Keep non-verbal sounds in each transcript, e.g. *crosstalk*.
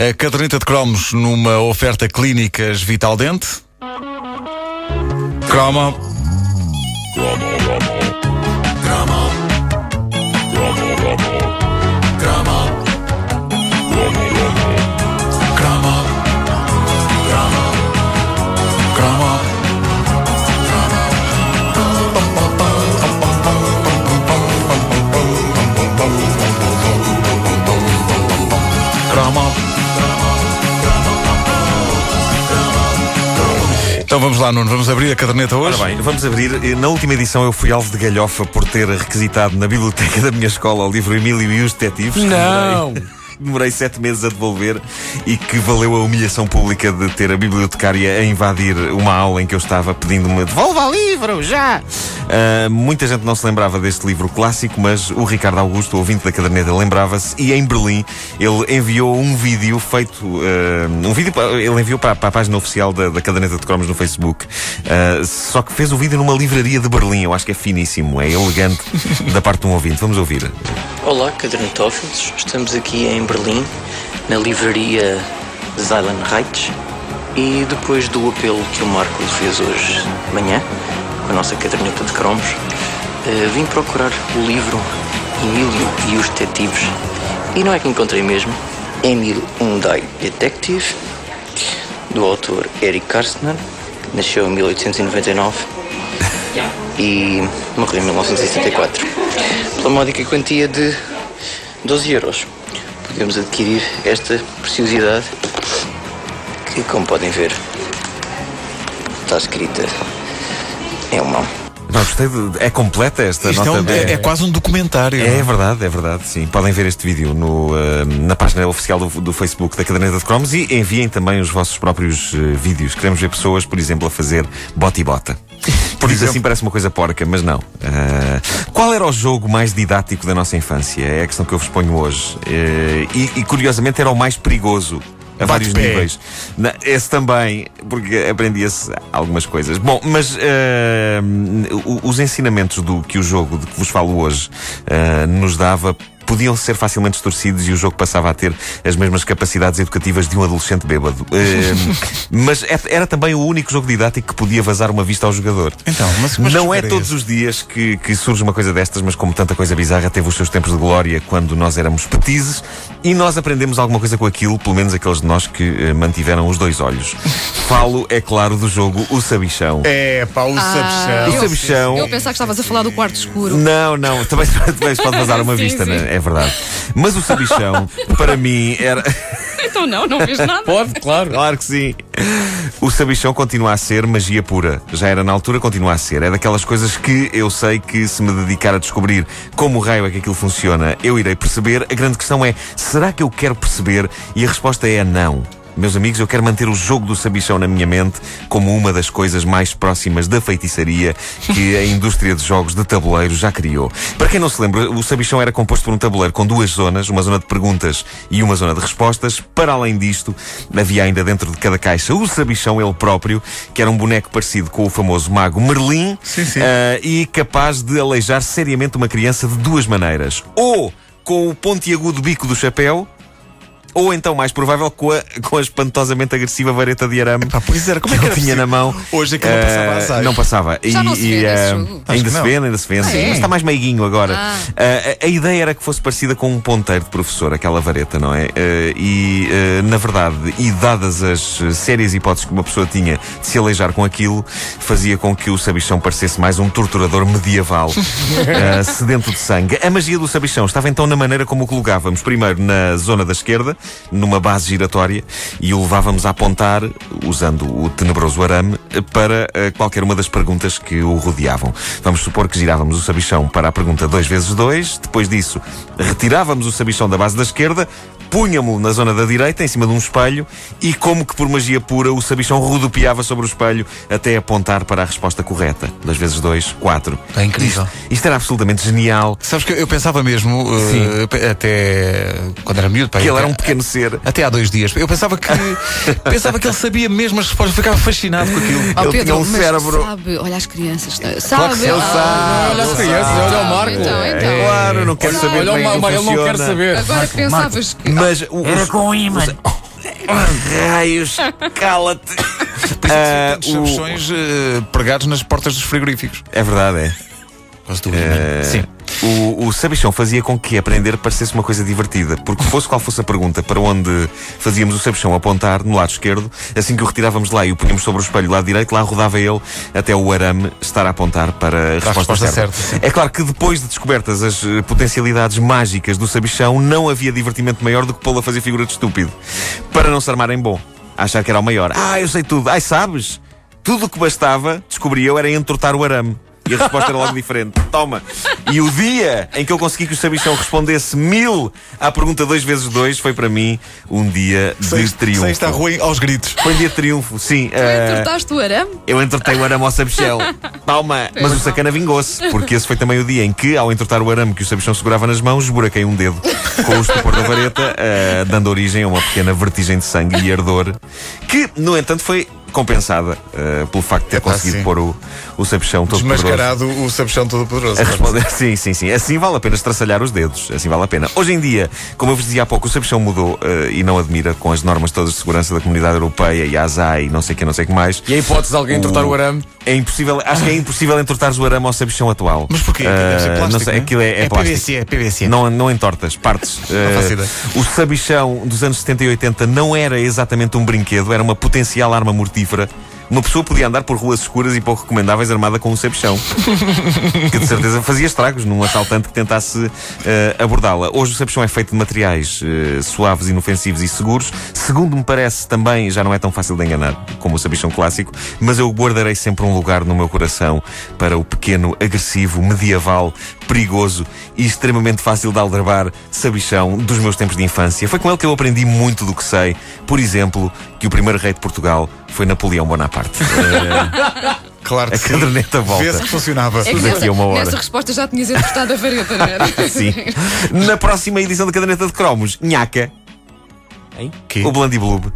A caderneta de cromos numa oferta clínicas Vital Dente. Cromo. Cromo. Então vamos lá, Nuno. Vamos abrir a caderneta hoje. Ora bem, vamos abrir. Na última edição eu fui alvo de galhofa por ter requisitado na biblioteca *laughs* da minha escola o livro Emílio e os Detetives. Não! Demorei sete meses a devolver e que valeu a humilhação pública de ter a bibliotecária a invadir uma aula em que eu estava pedindo-me devolva o livro, já! Uh, muita gente não se lembrava deste livro clássico, mas o Ricardo Augusto, ouvinte da caderneta, lembrava-se e em Berlim ele enviou um vídeo feito, uh, um vídeo, ele enviou para, para, a página oficial da, da caderneta de cromos no Facebook, uh, só que fez o vídeo numa livraria de Berlim, eu acho que é finíssimo, é elegante da parte de um ouvinte. Vamos ouvir. Olá, cadernetófilos, estamos aqui em Berlim, na livraria Zeilen Reitz. E depois do apelo que o Marco fez hoje de manhã, com a nossa caderneta de cromos, uh, vim procurar o livro Emílio e os Detetives. E não é que encontrei mesmo. Emil Undai Detective, do autor Eric Karstner, que nasceu em 1899 *laughs* e morreu em 1974. Pela módica quantia de 12 euros podemos adquirir esta preciosidade que, como podem ver, está escrita em alemão. Não, gostei de, é completa esta Isto nota. é, um, é, é, quase um documentário. É, é, verdade, é verdade, sim. Podem ver este vídeo no, uh, na página oficial do, do, Facebook da Caderneta de Cromos e enviem também os vossos próprios uh, vídeos. Queremos ver pessoas, por exemplo, a fazer bota e bota. *laughs* Por isso assim parece uma coisa porca, mas não. Uh, qual era o jogo mais didático da nossa infância? É a questão que eu vos ponho hoje. E, e, curiosamente era o mais perigoso. A vários pé. níveis. Na, esse também, porque aprendia-se algumas coisas. Bom, mas uh, os ensinamentos do que o jogo de que vos falo hoje nos dava podiam ser facilmente distorcidos e o jogo passava a ter as mesmas capacidades educativas de um adolescente bêbado. Uh, *laughs* mas é, era também o único jogo didático que podia vazar uma vista ao jogador. Então, mas, mas não é todos os dias que, que, surge uma coisa destas, mas como tanta coisa bizarra teve os seus tempos de glória quando nós éramos petizes e nós aprendemos alguma coisa com aquilo, pelo menos aqueles de nós que uh, mantiveram os dois olhos. Falo, é claro, do jogo O Sabichão. É, pá, o ah, Sabichão. O Sabichão. Eu pensava que estavas a falar do quarto escuro. Não, não, também, também pode vazar *laughs* uma sim, vista, sim. Né? é verdade. Mas o Sabichão, para mim, era. *laughs* Então não, não vês nada. Pode, claro. Claro que sim. O Sabichão continua a ser magia pura. Já era na altura, continua a ser. É daquelas coisas que eu sei que se me dedicar a descobrir como raio é que aquilo funciona, eu irei perceber. A grande questão é: será que eu quero perceber? E a resposta é não. Meus amigos, eu quero manter o jogo do sabichão na minha mente como uma das coisas mais próximas da feitiçaria que a *laughs* indústria de jogos de tabuleiro já criou. Para quem não se lembra, o sabichão era composto por um tabuleiro com duas zonas, uma zona de perguntas e uma zona de respostas. Para além disto, havia ainda dentro de cada caixa o sabichão ele próprio, que era um boneco parecido com o famoso mago Merlin sim, sim. Uh, e capaz de aleijar seriamente uma criança de duas maneiras. Ou com o pontiagudo bico do chapéu, ou então, mais provável, com a, com a espantosamente agressiva vareta de arame Epá, pois era, como é que, ele tinha na mão. Hoje é que não passava uh, azar. Não passava. Já e, não se vê uh, ainda se vende, ainda se vende. Ah, é? Mas está mais meiguinho agora. Ah. Uh, a, a, ideia era que fosse parecida com um ponteiro de professor, aquela vareta, não é? Uh, e, na verdade, e dadas as sérias hipóteses que uma pessoa tinha de se aleijar com aquilo, fazia com que o sabichão parecesse mais um torturador medieval, *laughs* sedento de sangue. A magia do sabichão estava então na maneira como o colocávamos. Primeiro na zona da esquerda, numa base giratória e o levávamos a apontar, usando o tenebroso arame, para uh, qualquer uma das perguntas que o rodeavam. Vamos supor que girávamos o sabichão para a pergunta 2 vezes 2, depois disso retirávamos o sabichão da base da esquerda, punhamo-lo na zona da direita, em cima de um espelho, e como que por magia pura o sabichão rodopiava sobre o espelho até apontar para a resposta correta. 2 vezes 2, 4. É incrível. Isto, isto, era absolutamente genial. Sabes que eu pensava mesmo, uh, até quando era miúdo, que ele era um pequeno ser. Até há dois dias. Eu pensava que *laughs* pensava que ele sabia mesmo as respostas, ficava fascinado com aquilo. Oh, ele Pedro, tinha um cérebro. Sabe, olha as crianças. Sabe, claro que ele oh, sabe. Olha as crianças, olha o Marco. Então, então. É, claro, não quero saber olha o Marco, ele não quer saber. Agora Marco, pensavas que. Mas o, Era com imã. Raios, *laughs* cala-te. Ah, Tantos o- sabichões eh, pregados nas portas dos frigoríficos. É verdade, é. Quase tudo. Eh, Sim. O, o sabichão fazia com que aprender parecesse uma coisa divertida, porque fosse qual fosse a pergunta para onde fazíamos o sabichão apontar, no lado esquerdo, assim que o retirávamos lá e o punhamos sobre o espelho do lado direito, lá rodava ele até o arame estar a apontar para a resposta, resposta certa. certa. É claro que depois de descobertas as eh, potencialidades mágicas do sabichão, não havia divertimento maior do que pô-lo a fazer figura de estúpido. Para não se armar em bom. Achar que era o maior. Ah, eu sei tudo. Ai, sabes? Tudo o que bastava, descobri eu, era entortar o arame. E a resposta era logo diferente. Toma. E o dia em que eu consegui que o Sabichão respondesse mil à pergunta 2 vezes 2 foi para mim um dia de triunfo. Sem estar ruim aos gritos. Foi um dia de triunfo, sim. Tu eh, entortaste o arame? eu entortei o arame ao sabichão. Toma! *laughs* Mas o sacana vingou-se, porque esse foi também o dia em que, ao entortar o arame que o sabichão segurava nas mãos, esburaquei um dedo com o estupor da vareta, eh, dando origem a uma pequena vertigem de sangue e ardor, que, no entanto, foi compensada eh, pelo facto de ter Epá, conseguido pôr o, o sabichão todo poderoso. Desmascarado o sabichão todo poderoso. A responder, *laughs* sim, sim, sim. Assim vale a pena estraçalhar os dedos. Assim vale a pena. Hoje em dia, como eu vos dizia há pouco, o sabichão mudou eh, e não admira com as normas todas de segurança da comunidade europeia e a ASAI e não sei o que, não sei o que mais. E a hipótese de alguém entortar o arame? É impossível, acho que é impossível entortares o arame ao sabichão atual. Mas porquê? Ser plástico, não sei, né? aquilo é, é, É plástico. PVC, é PVC. Não, não entortas, partes. *laughs* Faço ideia. o sabichão dos anos 70 e 80 não era exatamente um brinquedo, era uma potencial arma mortífera. Uma pessoa podia andar por ruas escuras e pouco recomendáveis armada com um sabichão. *laughs* que de certeza fazia estragos num assaltante que tentasse eh, abordá-la. Hoje o sabichão é feito de materiais eh, suaves, inofensivos e seguros. Segundo me parece, também já não é tão fácil de enganar como o sabichão clássico, mas eu guardarei sempre um lugar no meu coração para o pequeno, agressivo, medieval, perigoso e extremamente fácil de aldrabar sabichão dos meus tempos de infância. Foi com ele que eu aprendi muito do que sei. Por exemplo, que o primeiro rei de Portugal foi Napoleão Bonaparte. Eh, *laughs* Claro que a sim. caderneta volta. Vê-se que funcionava. É que Tudo nessa, uma hora. nessa resposta já tinhas entortado a vareta, não era? *laughs* Sim. Na próxima edição da caderneta de cromos, Nhaca. Hein? Quê? O Blandiblub.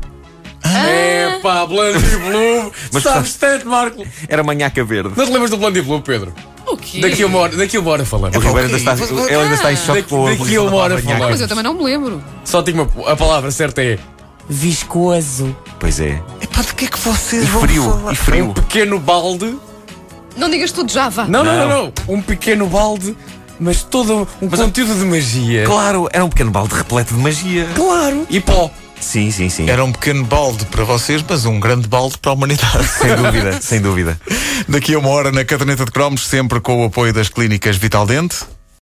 É pá, Blondie Blue. Mas Sabes tanto, Marco. Era uma nhaca verde. Não te lembras do Blondie Blue, Pedro? O quê? Daqui a uma hora, daqui a uma hora falamos. O Ribeiro ainda está, ele ainda está em choque Daqui- com a daqui a uma hora palavra falamos. Mas eu também não me lembro. Só tinha uma, a palavra certa é viscoso. Pois é. Epá, de que é que vocês E vão frio, falar? e frio. Um pequeno balde. Não digas tudo já, vá. Não, não, Não. não, não. Um pequeno balde, mas todo um conteúdo de magia. Claro, era um pequeno balde repleto de magia. Claro. E pó. Sim, sim, sim. Era um pequeno balde para vocês, mas um grande balde para a humanidade. *laughs* Sem dúvida, sem dúvida. Daqui a uma hora na caderneta de cromos, sempre com o apoio das clínicas Vital Dente.